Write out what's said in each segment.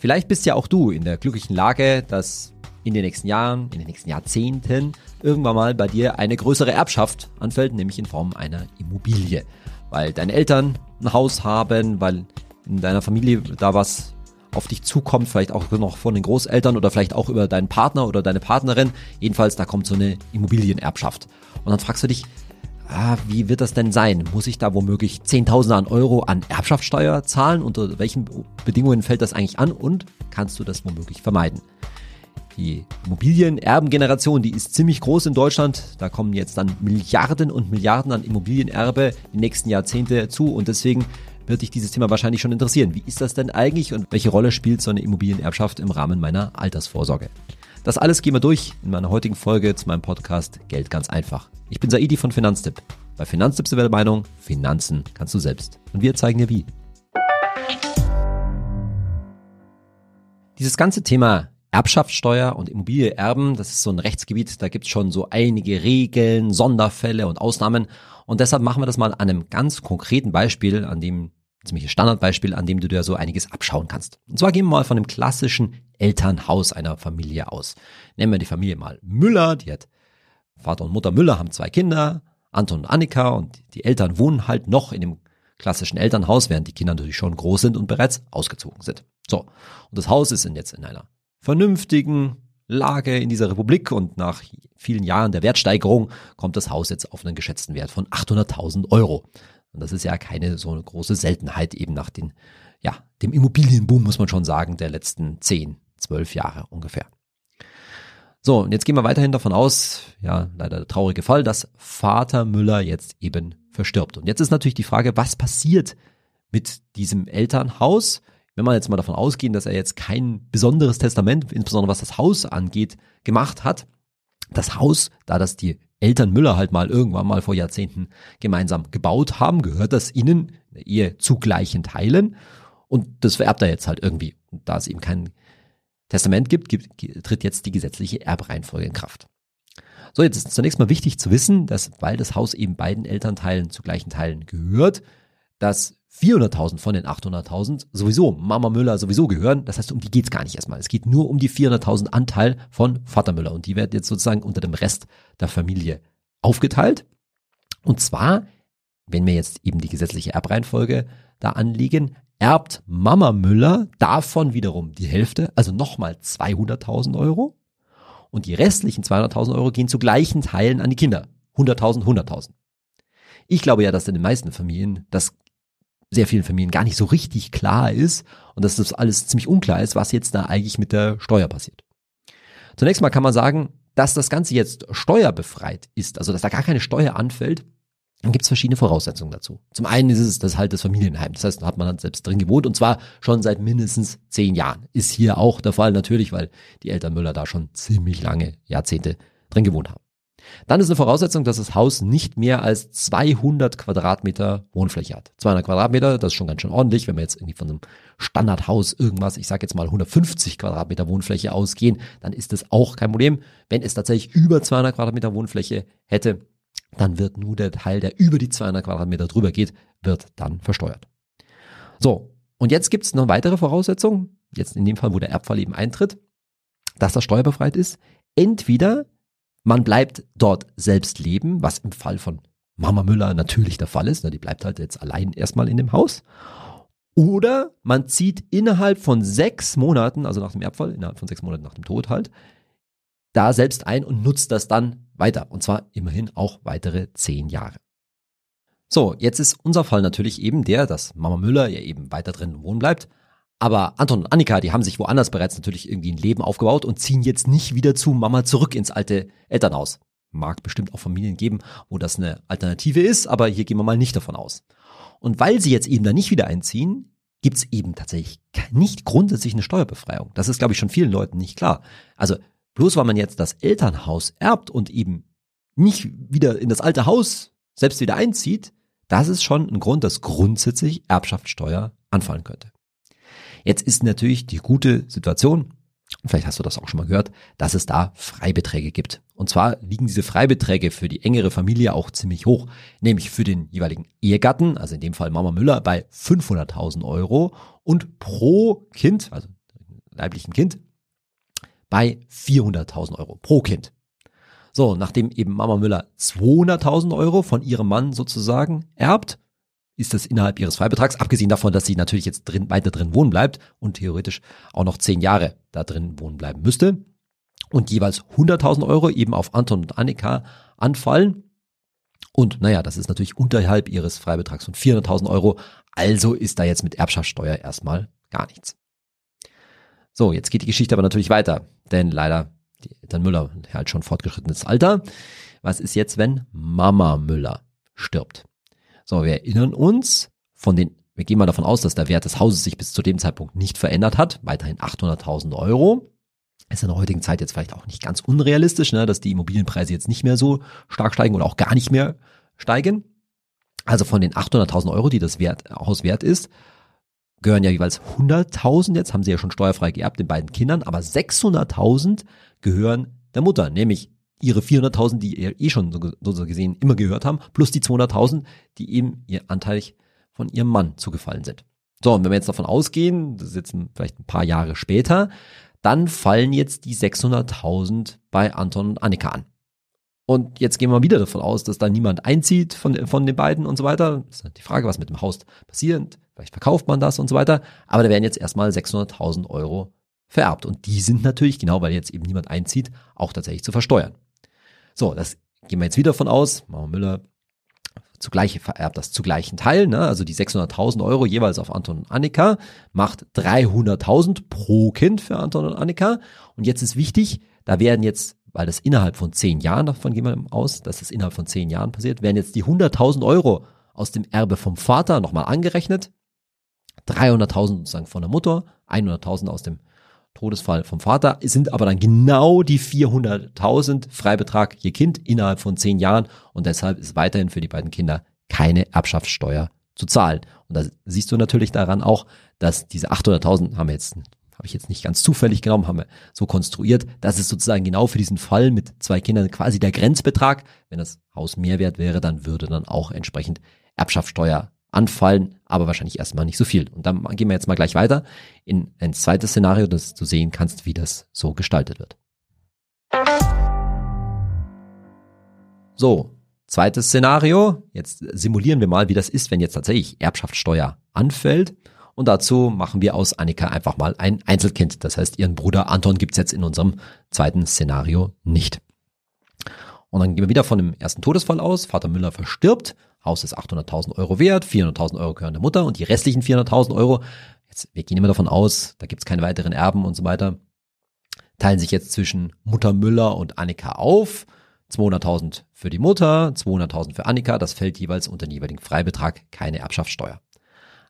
Vielleicht bist ja auch du in der glücklichen Lage, dass in den nächsten Jahren, in den nächsten Jahrzehnten irgendwann mal bei dir eine größere Erbschaft anfällt, nämlich in Form einer Immobilie. Weil deine Eltern ein Haus haben, weil in deiner Familie da was auf dich zukommt, vielleicht auch noch von den Großeltern oder vielleicht auch über deinen Partner oder deine Partnerin. Jedenfalls, da kommt so eine Immobilienerbschaft. Und dann fragst du dich, ah, wie wird das denn sein? Muss ich da womöglich Zehntausende an Euro an Erbschaftssteuer zahlen? Unter welchen Bedingungen fällt das eigentlich an? Und kannst du das womöglich vermeiden? Die Immobilienerbengeneration, die ist ziemlich groß in Deutschland. Da kommen jetzt dann Milliarden und Milliarden an Immobilienerbe die nächsten Jahrzehnte zu und deswegen wird dich dieses Thema wahrscheinlich schon interessieren. Wie ist das denn eigentlich und welche Rolle spielt so eine Immobilienerbschaft im Rahmen meiner Altersvorsorge? Das alles gehen wir durch in meiner heutigen Folge zu meinem Podcast Geld ganz einfach. Ich bin Saidi von Finanztipp. Bei Finanztipp sind der Meinung, Finanzen kannst du selbst. Und wir zeigen dir wie. Dieses ganze Thema Erbschaftssteuer und Immobilieerben, das ist so ein Rechtsgebiet, da gibt es schon so einige Regeln, Sonderfälle und Ausnahmen. Und deshalb machen wir das mal an einem ganz konkreten Beispiel, an dem ziemliches Standardbeispiel, an dem du dir so einiges abschauen kannst. Und zwar gehen wir mal von dem klassischen Elternhaus einer Familie aus. Nehmen wir die Familie mal Müller, die hat Vater und Mutter Müller haben zwei Kinder, Anton und Annika und die Eltern wohnen halt noch in dem klassischen Elternhaus, während die Kinder natürlich schon groß sind und bereits ausgezogen sind. So. Und das Haus ist jetzt in einer vernünftigen Lage in dieser Republik und nach vielen Jahren der Wertsteigerung kommt das Haus jetzt auf einen geschätzten Wert von 800.000 Euro. Und das ist ja keine so eine große Seltenheit eben nach den, ja, dem Immobilienboom, muss man schon sagen, der letzten 10, 12 Jahre ungefähr. So, und jetzt gehen wir weiterhin davon aus, ja, leider der traurige Fall, dass Vater Müller jetzt eben verstirbt. Und jetzt ist natürlich die Frage, was passiert mit diesem Elternhaus? wenn man jetzt mal davon ausgehen, dass er jetzt kein besonderes Testament, insbesondere was das Haus angeht, gemacht hat, das Haus, da das die Eltern Müller halt mal irgendwann mal vor Jahrzehnten gemeinsam gebaut haben, gehört das ihnen eher zu gleichen Teilen und das vererbt er jetzt halt irgendwie. Und da es eben kein Testament gibt, gibt, tritt jetzt die gesetzliche Erbreihenfolge in Kraft. So, jetzt ist zunächst mal wichtig zu wissen, dass weil das Haus eben beiden Elternteilen zu gleichen Teilen gehört, dass 400.000 von den 800.000 sowieso Mama Müller sowieso gehören. Das heißt, um die geht's gar nicht erstmal. Es geht nur um die 400.000 Anteil von Vater Müller und die werden jetzt sozusagen unter dem Rest der Familie aufgeteilt. Und zwar, wenn wir jetzt eben die gesetzliche Erbreihenfolge da anlegen, erbt Mama Müller davon wiederum die Hälfte, also nochmal 200.000 Euro. Und die restlichen 200.000 Euro gehen zu gleichen Teilen an die Kinder. 100.000, 100.000. Ich glaube ja, dass in den meisten Familien das sehr vielen Familien gar nicht so richtig klar ist und dass das alles ziemlich unklar ist, was jetzt da eigentlich mit der Steuer passiert. Zunächst mal kann man sagen, dass das Ganze jetzt steuerbefreit ist, also dass da gar keine Steuer anfällt, dann gibt es verschiedene Voraussetzungen dazu. Zum einen ist es das halt das Familienheim. Das heißt, da hat man dann selbst drin gewohnt und zwar schon seit mindestens zehn Jahren. Ist hier auch der Fall natürlich, weil die Eltern Müller da schon ziemlich lange Jahrzehnte drin gewohnt haben. Dann ist eine Voraussetzung, dass das Haus nicht mehr als 200 Quadratmeter Wohnfläche hat. 200 Quadratmeter, das ist schon ganz schön ordentlich, wenn wir jetzt irgendwie von einem Standardhaus irgendwas, ich sage jetzt mal 150 Quadratmeter Wohnfläche ausgehen, dann ist das auch kein Problem. Wenn es tatsächlich über 200 Quadratmeter Wohnfläche hätte, dann wird nur der Teil, der über die 200 Quadratmeter drüber geht, wird dann versteuert. So, und jetzt gibt es noch weitere Voraussetzungen, jetzt in dem Fall, wo der Erbfall eben eintritt, dass das steuerbefreit ist. Entweder man bleibt dort selbst leben, was im Fall von Mama Müller natürlich der Fall ist. Ne? Die bleibt halt jetzt allein erstmal in dem Haus. Oder man zieht innerhalb von sechs Monaten, also nach dem Erbfall, innerhalb von sechs Monaten nach dem Tod halt, da selbst ein und nutzt das dann weiter. Und zwar immerhin auch weitere zehn Jahre. So, jetzt ist unser Fall natürlich eben der, dass Mama Müller ja eben weiter drin wohnen bleibt aber Anton und Annika, die haben sich woanders bereits natürlich irgendwie ein Leben aufgebaut und ziehen jetzt nicht wieder zu Mama zurück ins alte Elternhaus. Mag bestimmt auch Familien geben, wo das eine Alternative ist, aber hier gehen wir mal nicht davon aus. Und weil sie jetzt eben da nicht wieder einziehen, gibt's eben tatsächlich nicht grundsätzlich eine Steuerbefreiung. Das ist, glaube ich, schon vielen Leuten nicht klar. Also bloß weil man jetzt das Elternhaus erbt und eben nicht wieder in das alte Haus selbst wieder einzieht, das ist schon ein Grund, dass grundsätzlich Erbschaftssteuer anfallen könnte. Jetzt ist natürlich die gute Situation, vielleicht hast du das auch schon mal gehört, dass es da Freibeträge gibt. Und zwar liegen diese Freibeträge für die engere Familie auch ziemlich hoch, nämlich für den jeweiligen Ehegatten, also in dem Fall Mama Müller, bei 500.000 Euro und pro Kind, also leiblichen Kind bei 400.000 Euro pro Kind. So, nachdem eben Mama Müller 200.000 Euro von ihrem Mann sozusagen erbt, ist das innerhalb ihres Freibetrags, abgesehen davon, dass sie natürlich jetzt drin, weiter drin wohnen bleibt und theoretisch auch noch zehn Jahre da drin wohnen bleiben müsste und jeweils 100.000 Euro eben auf Anton und Annika anfallen. Und naja, das ist natürlich unterhalb ihres Freibetrags von 400.000 Euro. Also ist da jetzt mit Erbschaftssteuer erstmal gar nichts. So, jetzt geht die Geschichte aber natürlich weiter, denn leider die Eltern Müller halt schon fortgeschrittenes Alter. Was ist jetzt, wenn Mama Müller stirbt? So, wir erinnern uns von den, wir gehen mal davon aus, dass der Wert des Hauses sich bis zu dem Zeitpunkt nicht verändert hat, weiterhin 800.000 Euro. Ist in der heutigen Zeit jetzt vielleicht auch nicht ganz unrealistisch, ne, dass die Immobilienpreise jetzt nicht mehr so stark steigen oder auch gar nicht mehr steigen. Also von den 800.000 Euro, die das Wert, Haus wert ist, gehören ja jeweils 100.000, jetzt haben sie ja schon steuerfrei geerbt, den beiden Kindern, aber 600.000 gehören der Mutter, nämlich ihre 400.000, die ihr eh schon so, so gesehen immer gehört haben, plus die 200.000, die eben ihr Anteil von ihrem Mann zugefallen sind. So, und wenn wir jetzt davon ausgehen, das ist jetzt vielleicht ein paar Jahre später, dann fallen jetzt die 600.000 bei Anton und Annika an. Und jetzt gehen wir wieder davon aus, dass da niemand einzieht von, von den beiden und so weiter. Das ist halt die Frage, was mit dem Haus passiert. Vielleicht verkauft man das und so weiter. Aber da werden jetzt erstmal 600.000 Euro vererbt. Und die sind natürlich, genau weil jetzt eben niemand einzieht, auch tatsächlich zu versteuern. So, das gehen wir jetzt wieder von aus. Mama Müller zugleich vererbt das zu gleichen Teilen, ne? also die 600.000 Euro jeweils auf Anton und Annika, macht 300.000 pro Kind für Anton und Annika. Und jetzt ist wichtig, da werden jetzt, weil das innerhalb von zehn Jahren, davon gehen wir aus, dass das innerhalb von zehn Jahren passiert, werden jetzt die 100.000 Euro aus dem Erbe vom Vater nochmal angerechnet. 300.000 sozusagen von der Mutter, 100.000 aus dem Todesfall vom Vater, sind aber dann genau die 400.000 Freibetrag je Kind innerhalb von zehn Jahren und deshalb ist weiterhin für die beiden Kinder keine Erbschaftssteuer zu zahlen. Und da siehst du natürlich daran auch, dass diese 800.000 haben wir jetzt habe ich jetzt nicht ganz zufällig genommen, haben wir so konstruiert, dass es sozusagen genau für diesen Fall mit zwei Kindern quasi der Grenzbetrag, wenn das Haus Mehrwert wäre, dann würde dann auch entsprechend Erbschaftssteuer anfallen, aber wahrscheinlich erstmal nicht so viel. Und dann gehen wir jetzt mal gleich weiter in ein zweites Szenario, dass du sehen kannst, wie das so gestaltet wird. So, zweites Szenario. Jetzt simulieren wir mal, wie das ist, wenn jetzt tatsächlich Erbschaftssteuer anfällt. Und dazu machen wir aus Annika einfach mal ein Einzelkind. Das heißt, ihren Bruder Anton gibt's jetzt in unserem zweiten Szenario nicht. Und dann gehen wir wieder von dem ersten Todesfall aus. Vater Müller verstirbt Haus ist 800.000 Euro wert, 400.000 Euro gehören der Mutter und die restlichen 400.000 Euro, jetzt, wir gehen immer davon aus, da gibt's keine weiteren Erben und so weiter, teilen sich jetzt zwischen Mutter Müller und Annika auf. 200.000 für die Mutter, 200.000 für Annika, das fällt jeweils unter den jeweiligen Freibetrag, keine Erbschaftssteuer.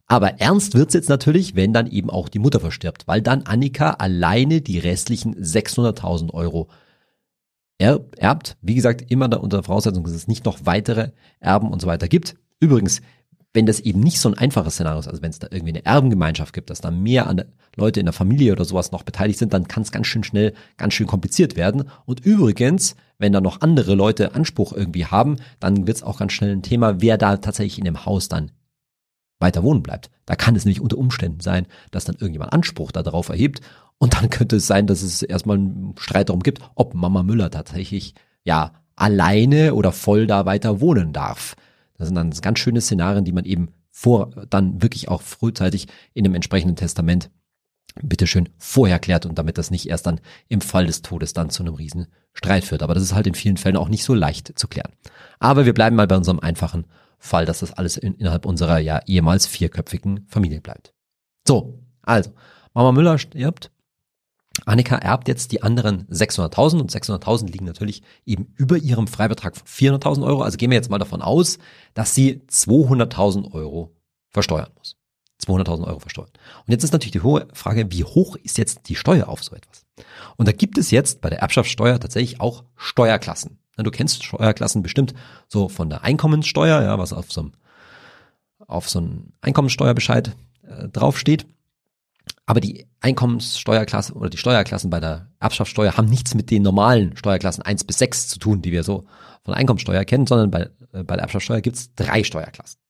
Aber ernst wird's jetzt natürlich, wenn dann eben auch die Mutter verstirbt, weil dann Annika alleine die restlichen 600.000 Euro erbt. Wie gesagt, immer da unter Voraussetzung, dass es nicht noch weitere Erben und so weiter gibt. Übrigens, wenn das eben nicht so ein einfaches Szenario ist, also wenn es da irgendwie eine Erbengemeinschaft gibt, dass da mehr Leute in der Familie oder sowas noch beteiligt sind, dann kann es ganz schön schnell, ganz schön kompliziert werden. Und übrigens, wenn da noch andere Leute Anspruch irgendwie haben, dann wird es auch ganz schnell ein Thema, wer da tatsächlich in dem Haus dann weiter wohnen bleibt. Da kann es nämlich unter Umständen sein, dass dann irgendjemand Anspruch darauf erhebt und dann könnte es sein, dass es erstmal einen Streit darum gibt, ob Mama Müller tatsächlich ja alleine oder voll da weiter wohnen darf. Das sind dann ganz schöne Szenarien, die man eben vor, dann wirklich auch frühzeitig in dem entsprechenden Testament bitteschön vorher klärt und damit das nicht erst dann im Fall des Todes dann zu einem riesen Streit führt. Aber das ist halt in vielen Fällen auch nicht so leicht zu klären. Aber wir bleiben mal bei unserem einfachen Fall, dass das alles in, innerhalb unserer ja ehemals vierköpfigen Familie bleibt. So, also, Mama Müller stirbt, Annika erbt jetzt die anderen 600.000 und 600.000 liegen natürlich eben über ihrem Freibetrag von 400.000 Euro. Also gehen wir jetzt mal davon aus, dass sie 200.000 Euro versteuern muss. 200.000 Euro versteuern. Und jetzt ist natürlich die hohe Frage, wie hoch ist jetzt die Steuer auf so etwas? Und da gibt es jetzt bei der Erbschaftssteuer tatsächlich auch Steuerklassen. Du kennst Steuerklassen bestimmt so von der Einkommenssteuer, ja, was auf so einem, auf so einem Einkommenssteuerbescheid äh, draufsteht. Aber die Einkommenssteuerklasse oder die Steuerklassen bei der Erbschaftssteuer haben nichts mit den normalen Steuerklassen 1 bis 6 zu tun, die wir so von Einkommenssteuer kennen, sondern bei, äh, bei der Erbschaftssteuer gibt es drei Steuerklassen.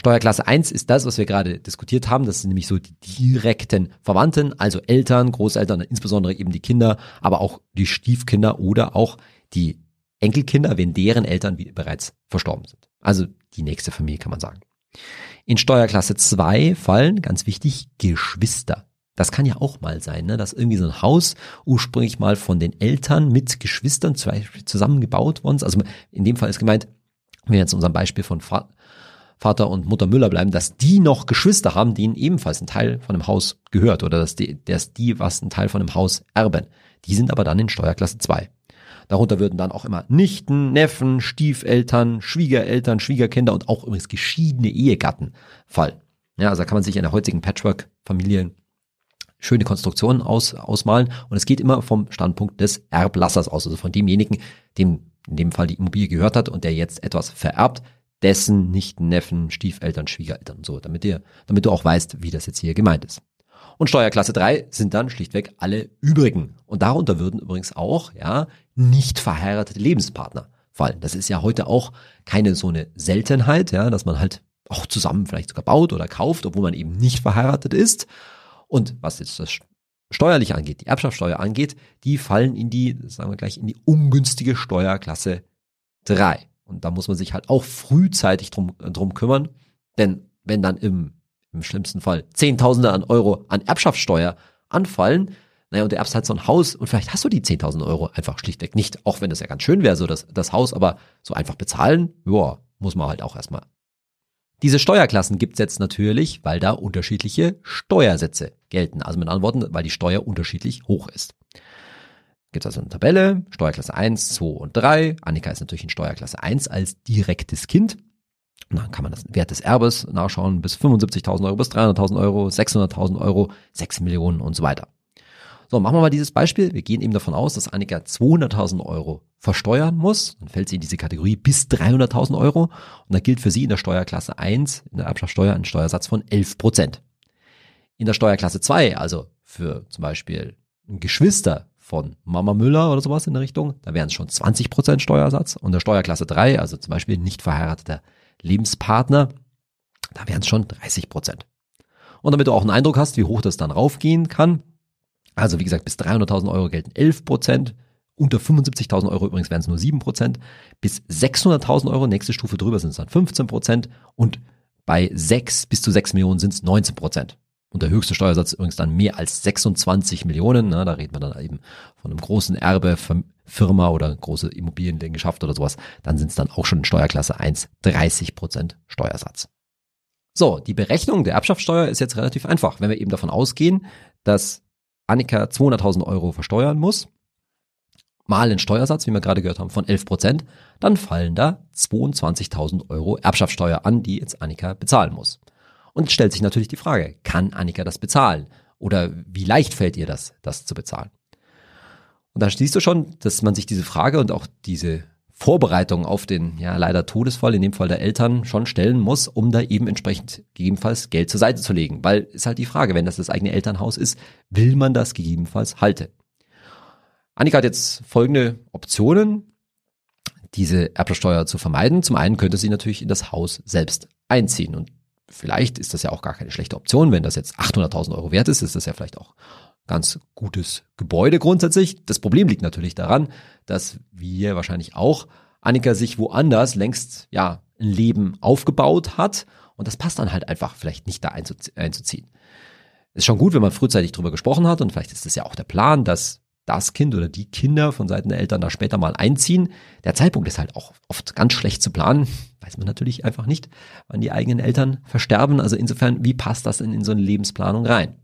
Steuerklasse 1 ist das, was wir gerade diskutiert haben. Das sind nämlich so die direkten Verwandten, also Eltern, Großeltern, insbesondere eben die Kinder, aber auch die Stiefkinder oder auch die Enkelkinder, wenn deren Eltern bereits verstorben sind. Also die nächste Familie kann man sagen. In Steuerklasse 2 fallen, ganz wichtig, Geschwister. Das kann ja auch mal sein, ne? dass irgendwie so ein Haus ursprünglich mal von den Eltern mit Geschwistern zusammengebaut worden ist. Also in dem Fall ist gemeint, wenn wir jetzt unserem Beispiel von Vater und Mutter Müller bleiben, dass die noch Geschwister haben, denen ebenfalls ein Teil von dem Haus gehört oder dass die, dass die was ein Teil von dem Haus erben. Die sind aber dann in Steuerklasse 2. Darunter würden dann auch immer Nichten, Neffen, Stiefeltern, Schwiegereltern, Schwiegerkinder und auch übrigens geschiedene Ehegatten fallen. Ja, also da kann man sich in der heutigen Patchwork-Familien schöne Konstruktionen aus, ausmalen und es geht immer vom Standpunkt des Erblassers aus, also von demjenigen, dem in dem Fall die Immobilie gehört hat und der jetzt etwas vererbt, dessen Nichten, Neffen, Stiefeltern, Schwiegereltern und so, damit ihr, damit du auch weißt, wie das jetzt hier gemeint ist. Und Steuerklasse 3 sind dann schlichtweg alle übrigen. Und darunter würden übrigens auch, ja, nicht verheiratete Lebenspartner fallen. Das ist ja heute auch keine so eine Seltenheit, ja, dass man halt auch zusammen vielleicht sogar baut oder kauft, obwohl man eben nicht verheiratet ist. Und was jetzt das steuerlich angeht, die Erbschaftssteuer angeht, die fallen in die, sagen wir gleich, in die ungünstige Steuerklasse 3. Und da muss man sich halt auch frühzeitig drum, drum kümmern, denn wenn dann im im schlimmsten Fall Zehntausende an Euro an Erbschaftssteuer anfallen, naja, und du erbst halt so ein Haus und vielleicht hast du die 10.000 Euro einfach schlichtweg nicht, auch wenn das ja ganz schön wäre, so das, das Haus, aber so einfach bezahlen, ja, muss man halt auch erstmal. Diese Steuerklassen gibt's jetzt natürlich, weil da unterschiedliche Steuersätze gelten. Also mit anderen Worten, weil die Steuer unterschiedlich hoch ist. Gibt also eine Tabelle, Steuerklasse 1, 2 und 3. Annika ist natürlich in Steuerklasse 1 als direktes Kind. Und dann kann man das Wert des Erbes nachschauen bis 75.000 Euro, bis 300.000 Euro, 600.000 Euro, 6 Millionen und so weiter. So, machen wir mal dieses Beispiel. Wir gehen eben davon aus, dass Annika 200.000 Euro versteuern muss. Dann fällt sie in diese Kategorie bis 300.000 Euro. Und da gilt für sie in der Steuerklasse 1, in der Erbschaftssteuer, ein Steuersatz von 11 Prozent. In der Steuerklasse 2, also für zum Beispiel Geschwister von Mama Müller oder sowas in der Richtung, da wären es schon 20 Prozent Steuersatz. Und der Steuerklasse 3, also zum Beispiel nicht verheirateter Lebenspartner, da wären es schon 30 Prozent. Und damit du auch einen Eindruck hast, wie hoch das dann raufgehen kann, also wie gesagt, bis 300.000 Euro gelten 11 Prozent, unter 75.000 Euro übrigens wären es nur 7 Prozent, bis 600.000 Euro, nächste Stufe drüber sind es dann 15 Prozent und bei 6 bis zu 6 Millionen sind es 19 Prozent. Und der höchste Steuersatz übrigens dann mehr als 26 Millionen. Ne? Da reden wir dann eben von einem großen Erbe, Firma oder große Immobiliengeschaft oder sowas. Dann sind es dann auch schon in Steuerklasse 1 30 Prozent Steuersatz. So, die Berechnung der Erbschaftssteuer ist jetzt relativ einfach. Wenn wir eben davon ausgehen, dass Annika 200.000 Euro versteuern muss, mal einen Steuersatz, wie wir gerade gehört haben, von 11 Prozent, dann fallen da 22.000 Euro Erbschaftssteuer an, die jetzt Annika bezahlen muss. Und stellt sich natürlich die Frage, kann Annika das bezahlen? Oder wie leicht fällt ihr das, das zu bezahlen? Und da siehst du schon, dass man sich diese Frage und auch diese Vorbereitung auf den ja leider Todesfall, in dem Fall der Eltern, schon stellen muss, um da eben entsprechend gegebenenfalls Geld zur Seite zu legen. Weil ist halt die Frage, wenn das das eigene Elternhaus ist, will man das gegebenenfalls halten? Annika hat jetzt folgende Optionen, diese Erbschaftssteuer zu vermeiden. Zum einen könnte sie natürlich in das Haus selbst einziehen und vielleicht ist das ja auch gar keine schlechte Option. Wenn das jetzt 800.000 Euro wert ist, ist das ja vielleicht auch ganz gutes Gebäude grundsätzlich. Das Problem liegt natürlich daran, dass wir wahrscheinlich auch Annika sich woanders längst ja ein Leben aufgebaut hat und das passt dann halt einfach vielleicht nicht da einzuziehen. Ist schon gut, wenn man frühzeitig drüber gesprochen hat und vielleicht ist es ja auch der Plan, dass das Kind oder die Kinder von Seiten der Eltern da später mal einziehen. Der Zeitpunkt ist halt auch oft ganz schlecht zu planen. Weiß man natürlich einfach nicht, wann die eigenen Eltern versterben. Also insofern, wie passt das denn in so eine Lebensplanung rein?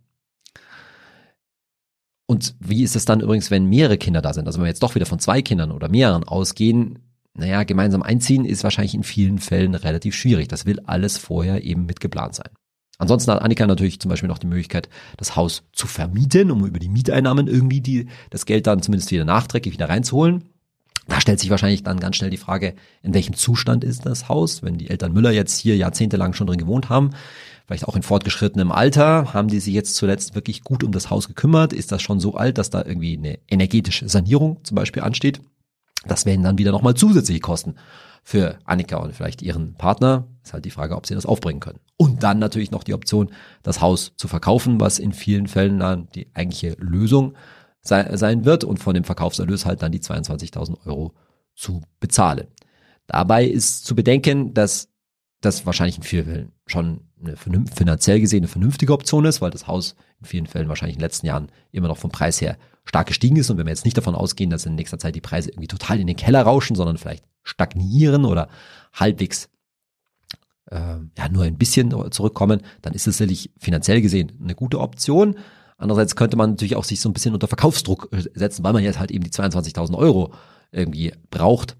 Und wie ist es dann übrigens, wenn mehrere Kinder da sind? Also wenn wir jetzt doch wieder von zwei Kindern oder mehreren ausgehen, naja, gemeinsam einziehen ist wahrscheinlich in vielen Fällen relativ schwierig. Das will alles vorher eben mitgeplant sein. Ansonsten hat Annika natürlich zum Beispiel noch die Möglichkeit, das Haus zu vermieten, um über die Mieteinnahmen irgendwie die, das Geld dann zumindest wieder nachträglich wieder reinzuholen. Da stellt sich wahrscheinlich dann ganz schnell die Frage, in welchem Zustand ist das Haus? Wenn die Eltern Müller jetzt hier jahrzehntelang schon drin gewohnt haben, vielleicht auch in fortgeschrittenem Alter, haben die sich jetzt zuletzt wirklich gut um das Haus gekümmert? Ist das schon so alt, dass da irgendwie eine energetische Sanierung zum Beispiel ansteht? Das wären dann wieder nochmal zusätzliche Kosten Für Annika und vielleicht ihren Partner ist halt die Frage, ob sie das aufbringen können. Und dann natürlich noch die Option, das Haus zu verkaufen, was in vielen Fällen dann die eigentliche Lösung sei, sein wird und von dem Verkaufserlös halt dann die 22.000 Euro zu bezahlen. Dabei ist zu bedenken, dass das wahrscheinlich in vielen schon eine finanziell gesehen eine vernünftige Option ist, weil das Haus in vielen Fällen wahrscheinlich in den letzten Jahren immer noch vom Preis her stark gestiegen ist. Und wenn wir jetzt nicht davon ausgehen, dass in nächster Zeit die Preise irgendwie total in den Keller rauschen, sondern vielleicht stagnieren oder halbwegs äh, ja nur ein bisschen zurückkommen, dann ist es sicherlich finanziell gesehen eine gute Option. Andererseits könnte man natürlich auch sich so ein bisschen unter Verkaufsdruck äh, setzen, weil man jetzt halt eben die 22.000 Euro irgendwie braucht.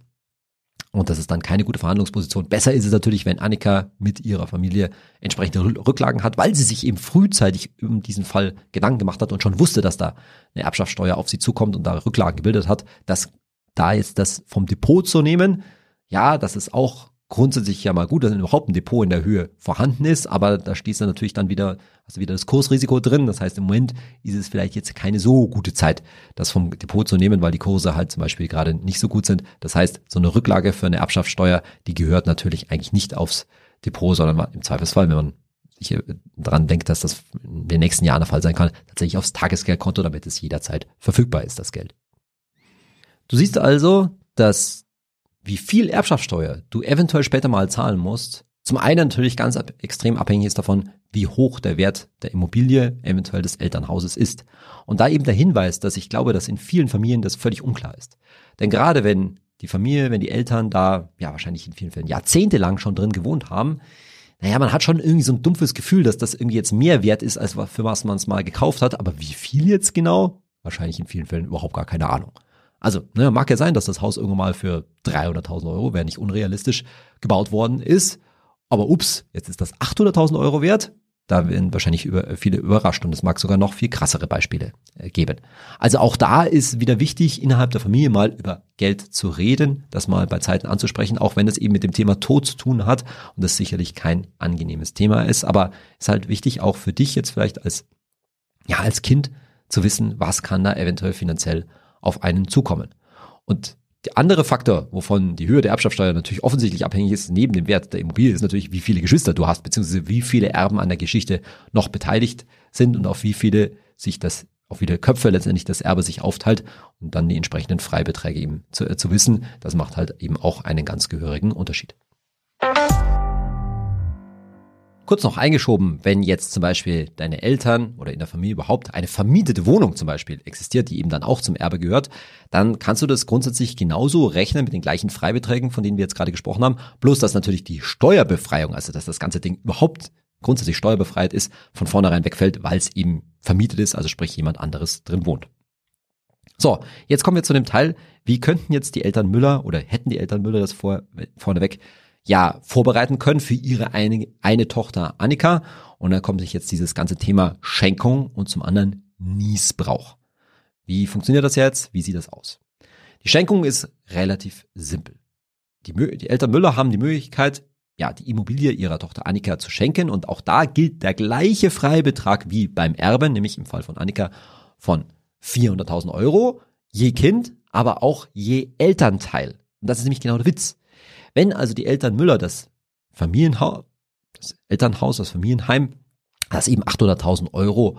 Und das ist dann keine gute Verhandlungsposition. Besser ist es natürlich, wenn Annika mit ihrer Familie entsprechende Rücklagen hat, weil sie sich eben frühzeitig um diesen Fall Gedanken gemacht hat und schon wusste, dass da eine Erbschaftssteuer auf sie zukommt und da Rücklagen gebildet hat, dass da jetzt das vom Depot zu nehmen, ja, das ist auch grundsätzlich ja mal gut, dass überhaupt ein Depot in der Höhe vorhanden ist, aber da schließt dann natürlich dann wieder, also wieder das Kursrisiko drin. Das heißt, im Moment ist es vielleicht jetzt keine so gute Zeit, das vom Depot zu nehmen, weil die Kurse halt zum Beispiel gerade nicht so gut sind. Das heißt, so eine Rücklage für eine Erbschaftssteuer, die gehört natürlich eigentlich nicht aufs Depot, sondern im Zweifelsfall, wenn man sich daran denkt, dass das in den nächsten Jahren der Fall sein kann, tatsächlich aufs Tagesgeldkonto, damit es jederzeit verfügbar ist, das Geld. Du siehst also, dass wie viel Erbschaftssteuer du eventuell später mal zahlen musst, zum einen natürlich ganz ab, extrem abhängig ist davon, wie hoch der Wert der Immobilie, eventuell des Elternhauses ist. Und da eben der Hinweis, dass ich glaube, dass in vielen Familien das völlig unklar ist. Denn gerade wenn die Familie, wenn die Eltern da, ja, wahrscheinlich in vielen Fällen jahrzehntelang schon drin gewohnt haben, naja, man hat schon irgendwie so ein dumpfes Gefühl, dass das irgendwie jetzt mehr wert ist, als für was man es mal gekauft hat. Aber wie viel jetzt genau? Wahrscheinlich in vielen Fällen überhaupt gar keine Ahnung. Also, ne, mag ja sein, dass das Haus irgendwann mal für 300.000 Euro, wäre nicht unrealistisch, gebaut worden ist. Aber ups, jetzt ist das 800.000 Euro wert. Da werden wahrscheinlich über, viele überrascht und es mag sogar noch viel krassere Beispiele äh, geben. Also auch da ist wieder wichtig, innerhalb der Familie mal über Geld zu reden, das mal bei Zeiten anzusprechen, auch wenn es eben mit dem Thema Tod zu tun hat und das sicherlich kein angenehmes Thema ist. Aber ist halt wichtig, auch für dich jetzt vielleicht als, ja, als Kind zu wissen, was kann da eventuell finanziell auf einen zukommen. Und der andere Faktor, wovon die Höhe der Erbschaftssteuer natürlich offensichtlich abhängig ist, neben dem Wert der Immobilie, ist natürlich, wie viele Geschwister du hast, beziehungsweise wie viele Erben an der Geschichte noch beteiligt sind und auf wie viele sich das, auf wie viele Köpfe letztendlich das Erbe sich aufteilt und dann die entsprechenden Freibeträge eben zu, äh, zu wissen. Das macht halt eben auch einen ganz gehörigen Unterschied. Kurz noch eingeschoben, wenn jetzt zum Beispiel deine Eltern oder in der Familie überhaupt eine vermietete Wohnung zum Beispiel existiert, die eben dann auch zum Erbe gehört, dann kannst du das grundsätzlich genauso rechnen mit den gleichen Freibeträgen, von denen wir jetzt gerade gesprochen haben, bloß dass natürlich die Steuerbefreiung, also dass das ganze Ding überhaupt grundsätzlich steuerbefreit ist, von vornherein wegfällt, weil es eben vermietet ist, also sprich jemand anderes drin wohnt. So, jetzt kommen wir zu dem Teil, wie könnten jetzt die Eltern Müller oder hätten die Eltern Müller das vor, vorneweg ja vorbereiten können für ihre eine, eine Tochter Annika. Und dann kommt sich jetzt dieses ganze Thema Schenkung und zum anderen Niesbrauch. Wie funktioniert das jetzt? Wie sieht das aus? Die Schenkung ist relativ simpel. Die, die Eltern Müller haben die Möglichkeit, ja, die Immobilie ihrer Tochter Annika zu schenken und auch da gilt der gleiche Freibetrag wie beim Erben, nämlich im Fall von Annika von 400.000 Euro je Kind, aber auch je Elternteil. Und das ist nämlich genau der Witz. Wenn also die Eltern Müller das Familienhaus, das Elternhaus, das Familienheim, das eben 800.000 Euro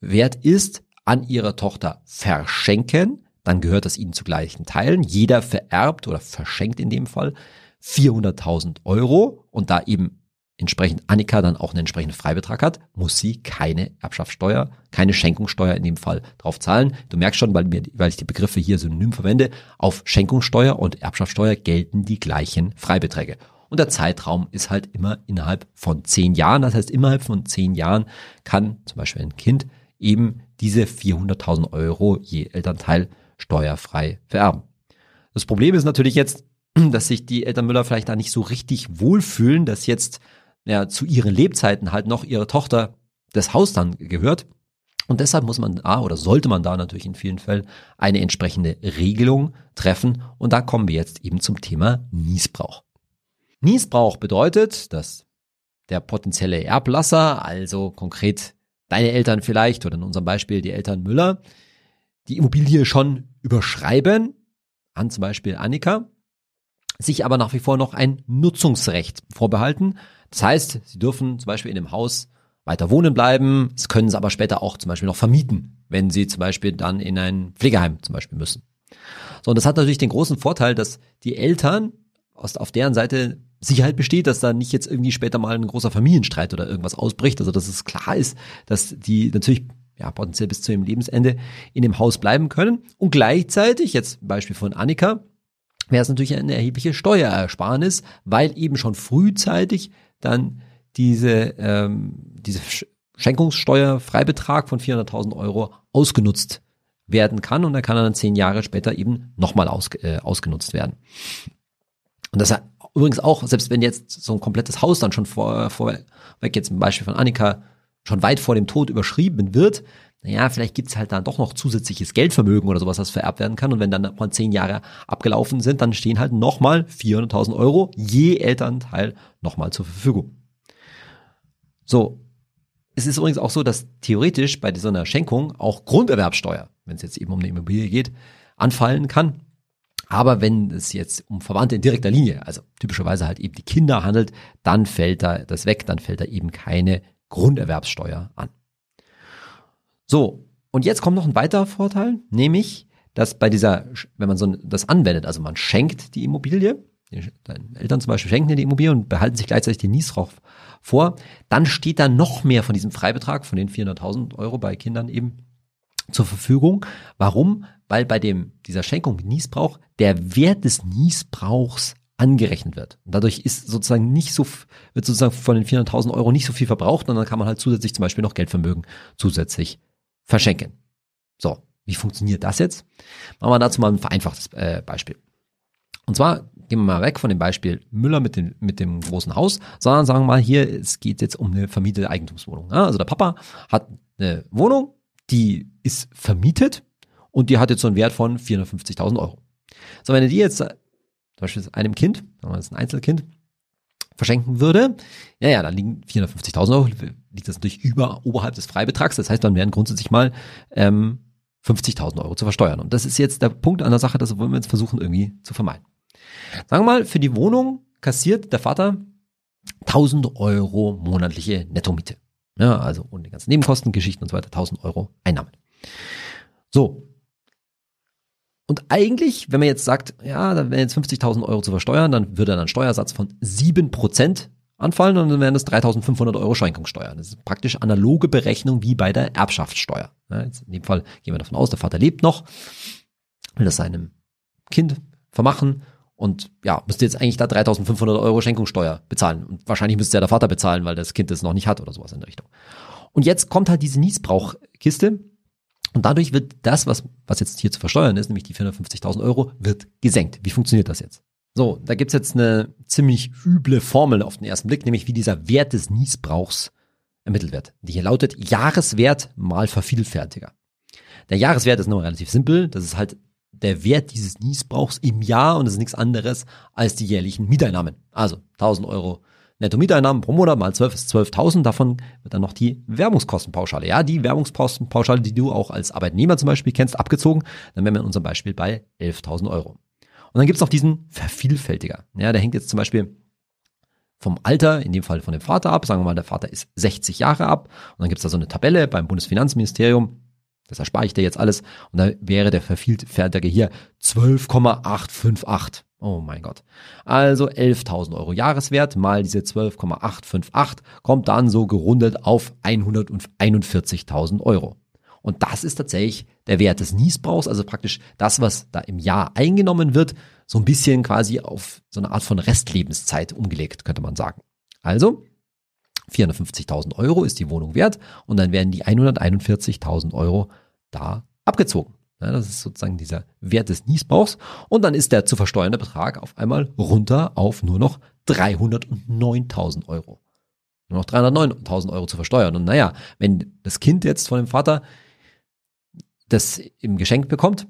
wert ist, an ihre Tochter verschenken, dann gehört das ihnen zu gleichen Teilen. Jeder vererbt oder verschenkt in dem Fall 400.000 Euro und da eben entsprechend Annika dann auch einen entsprechenden Freibetrag hat, muss sie keine Erbschaftssteuer, keine Schenkungssteuer in dem Fall drauf zahlen. Du merkst schon, weil, mir, weil ich die Begriffe hier synonym verwende, auf Schenkungssteuer und Erbschaftssteuer gelten die gleichen Freibeträge. Und der Zeitraum ist halt immer innerhalb von zehn Jahren. Das heißt, innerhalb von zehn Jahren kann zum Beispiel ein Kind eben diese 400.000 Euro je Elternteil steuerfrei vererben. Das Problem ist natürlich jetzt, dass sich die Eltern Müller vielleicht da nicht so richtig wohlfühlen, dass jetzt ja, zu ihren Lebzeiten halt noch ihre Tochter das Haus dann gehört. Und deshalb muss man da oder sollte man da natürlich in vielen Fällen eine entsprechende Regelung treffen. Und da kommen wir jetzt eben zum Thema Niesbrauch. Niesbrauch bedeutet, dass der potenzielle Erblasser, also konkret deine Eltern vielleicht oder in unserem Beispiel die Eltern Müller, die Immobilie schon überschreiben an zum Beispiel Annika sich aber nach wie vor noch ein Nutzungsrecht vorbehalten. Das heißt, sie dürfen zum Beispiel in dem Haus weiter wohnen bleiben, es können sie aber später auch zum Beispiel noch vermieten, wenn sie zum Beispiel dann in ein Pflegeheim zum Beispiel müssen. So, und das hat natürlich den großen Vorteil, dass die Eltern aus, auf deren Seite Sicherheit besteht, dass da nicht jetzt irgendwie später mal ein großer Familienstreit oder irgendwas ausbricht. Also dass es klar ist, dass die natürlich ja, potenziell bis zu ihrem Lebensende in dem Haus bleiben können. Und gleichzeitig, jetzt Beispiel von Annika, wäre es natürlich eine erhebliche Steuerersparnis, weil eben schon frühzeitig dann diese, ähm, diese Schenkungssteuerfreibetrag von 400.000 Euro ausgenutzt werden kann und er kann dann zehn Jahre später eben nochmal aus, äh, ausgenutzt werden. Und das übrigens auch, selbst wenn jetzt so ein komplettes Haus dann schon vor, vorweg, jetzt ein Beispiel von Annika, schon weit vor dem Tod überschrieben wird, naja, vielleicht gibt's halt dann doch noch zusätzliches Geldvermögen oder sowas, das vererbt werden kann. Und wenn dann nochmal zehn Jahre abgelaufen sind, dann stehen halt nochmal 400.000 Euro je Elternteil nochmal zur Verfügung. So. Es ist übrigens auch so, dass theoretisch bei so einer Schenkung auch Grunderwerbsteuer, wenn es jetzt eben um eine Immobilie geht, anfallen kann. Aber wenn es jetzt um Verwandte in direkter Linie, also typischerweise halt eben die Kinder handelt, dann fällt da das weg, dann fällt da eben keine Grunderwerbssteuer an. So, und jetzt kommt noch ein weiterer Vorteil, nämlich, dass bei dieser, wenn man so das anwendet, also man schenkt die Immobilie, deine Eltern zum Beispiel schenken dir die Immobilie und behalten sich gleichzeitig den Niesrauch vor, dann steht da noch mehr von diesem Freibetrag, von den 400.000 Euro bei Kindern eben zur Verfügung. Warum? Weil bei dem, dieser Schenkung Niesbrauch der Wert des Niesbrauchs angerechnet wird. Und dadurch ist sozusagen nicht so, wird sozusagen von den 400.000 Euro nicht so viel verbraucht und dann kann man halt zusätzlich zum Beispiel noch Geldvermögen zusätzlich verschenken. So, wie funktioniert das jetzt? Machen wir dazu mal ein vereinfachtes äh, Beispiel. Und zwar gehen wir mal weg von dem Beispiel Müller mit dem, mit dem großen Haus, sondern sagen wir mal hier, es geht jetzt um eine vermietete Eigentumswohnung. Ja, also der Papa hat eine Wohnung, die ist vermietet und die hat jetzt so einen Wert von 450.000 Euro. So, wenn er die jetzt zum Beispiel einem Kind, sagen wir das ist ein Einzelkind, verschenken würde, ja, ja, dann liegen 450.000 Euro, liegt das natürlich über, oberhalb des Freibetrags. Das heißt, dann wären grundsätzlich mal ähm, 50.000 Euro zu versteuern. Und das ist jetzt der Punkt an der Sache, das wollen wir jetzt versuchen irgendwie zu vermeiden. Sagen wir mal, für die Wohnung kassiert der Vater 1000 Euro monatliche Nettomiete. Ja, also ohne die ganzen Nebenkosten, Geschichten und so weiter, 1000 Euro Einnahmen. So. Und eigentlich, wenn man jetzt sagt, ja, da wären jetzt 50.000 Euro zu versteuern, dann würde dann ein Steuersatz von 7% anfallen und dann wären das 3.500 Euro Schenkungssteuer. Das ist praktisch analoge Berechnung wie bei der Erbschaftssteuer. Ja, in dem Fall gehen wir davon aus, der Vater lebt noch, will das seinem Kind vermachen und ja, müsste jetzt eigentlich da 3500 Euro Schenkungssteuer bezahlen. Und wahrscheinlich müsste ja der Vater bezahlen, weil das Kind es noch nicht hat oder sowas in der Richtung. Und jetzt kommt halt diese Niesbrauchkiste. Und dadurch wird das, was, was jetzt hier zu versteuern ist, nämlich die 450.000 Euro, wird gesenkt. Wie funktioniert das jetzt? So, da gibt's jetzt eine ziemlich üble Formel auf den ersten Blick, nämlich wie dieser Wert des Niesbrauchs ermittelt wird. Die hier lautet Jahreswert mal Vervielfältiger. Der Jahreswert ist nur relativ simpel. Das ist halt der Wert dieses Niesbrauchs im Jahr und das ist nichts anderes als die jährlichen Mieteinnahmen. Also 1000 Euro Netto-Mieteinnahmen pro Monat mal 12 ist 12.000. Davon wird dann noch die Werbungskostenpauschale. Ja, die Werbungskostenpauschale, die du auch als Arbeitnehmer zum Beispiel kennst, abgezogen. Dann wären wir in unserem Beispiel bei 11.000 Euro. Und dann gibt's noch diesen Vervielfältiger. Ja, der hängt jetzt zum Beispiel vom Alter, in dem Fall von dem Vater ab. Sagen wir mal, der Vater ist 60 Jahre ab. Und dann gibt's da so eine Tabelle beim Bundesfinanzministerium. Das erspare ich dir jetzt alles. Und da wäre der Vervielfältiger hier 12,858. Oh mein Gott. Also 11.000 Euro Jahreswert mal diese 12,858 kommt dann so gerundet auf 141.000 Euro. Und das ist tatsächlich der Wert des Niesbrauchs, also praktisch das, was da im Jahr eingenommen wird, so ein bisschen quasi auf so eine Art von Restlebenszeit umgelegt, könnte man sagen. Also 450.000 Euro ist die Wohnung wert und dann werden die 141.000 Euro da abgezogen. Ja, das ist sozusagen dieser Wert des Niesbrauchs und dann ist der zu versteuernde Betrag auf einmal runter auf nur noch 309.000 Euro. Nur noch 309.000 Euro zu versteuern. Und naja, wenn das Kind jetzt von dem Vater das im Geschenk bekommt,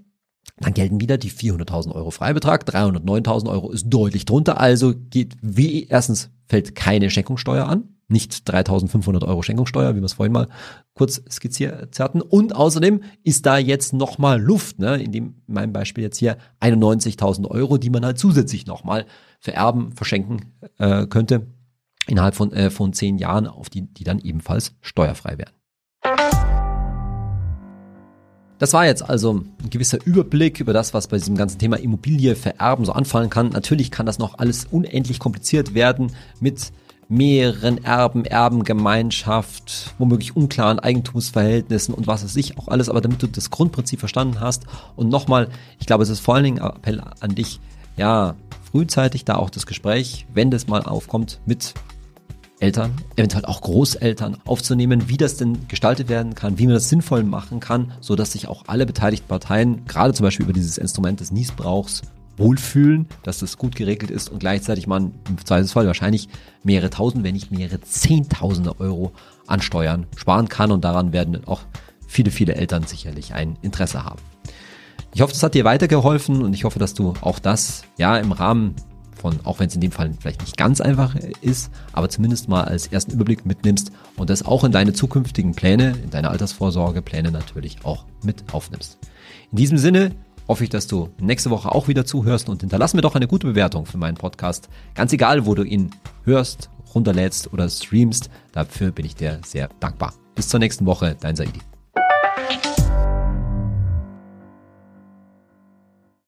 dann gelten wieder die 400.000 Euro Freibetrag. 309.000 Euro ist deutlich drunter. Also geht wie erstens fällt keine Schenkungssteuer an. nicht 3500 Euro Schenkungssteuer, wie wir es vorhin mal kurz skizziert hatten. Und außerdem ist da jetzt nochmal Luft, ne? in, dem, in meinem Beispiel jetzt hier 91.000 Euro, die man halt zusätzlich nochmal vererben, verschenken äh, könnte innerhalb von, äh, von zehn Jahren, auf die, die dann ebenfalls steuerfrei wären. Das war jetzt also ein gewisser Überblick über das, was bei diesem ganzen Thema Immobilie vererben so anfallen kann. Natürlich kann das noch alles unendlich kompliziert werden mit mehreren Erben, Erbengemeinschaft, womöglich unklaren Eigentumsverhältnissen und was weiß ich auch alles, aber damit du das Grundprinzip verstanden hast und nochmal, ich glaube, es ist vor allen Dingen ein Appell an dich, ja, frühzeitig da auch das Gespräch, wenn das mal aufkommt, mit Eltern, eventuell auch Großeltern aufzunehmen, wie das denn gestaltet werden kann, wie man das sinnvoll machen kann, so dass sich auch alle beteiligten Parteien, gerade zum Beispiel über dieses Instrument des Niesbrauchs, wohlfühlen, dass das gut geregelt ist und gleichzeitig man im Zweifelsfall wahrscheinlich mehrere tausend, wenn nicht mehrere zehntausende Euro an Steuern sparen kann und daran werden auch viele, viele Eltern sicherlich ein Interesse haben. Ich hoffe, das hat dir weitergeholfen und ich hoffe, dass du auch das ja im Rahmen von, auch wenn es in dem Fall vielleicht nicht ganz einfach ist, aber zumindest mal als ersten Überblick mitnimmst und das auch in deine zukünftigen Pläne, in deine Altersvorsorgepläne natürlich auch mit aufnimmst. In diesem Sinne hoffe ich, dass du nächste Woche auch wieder zuhörst und hinterlass mir doch eine gute Bewertung für meinen Podcast. Ganz egal, wo du ihn hörst, runterlädst oder streamst, dafür bin ich dir sehr dankbar. Bis zur nächsten Woche, dein Saidi.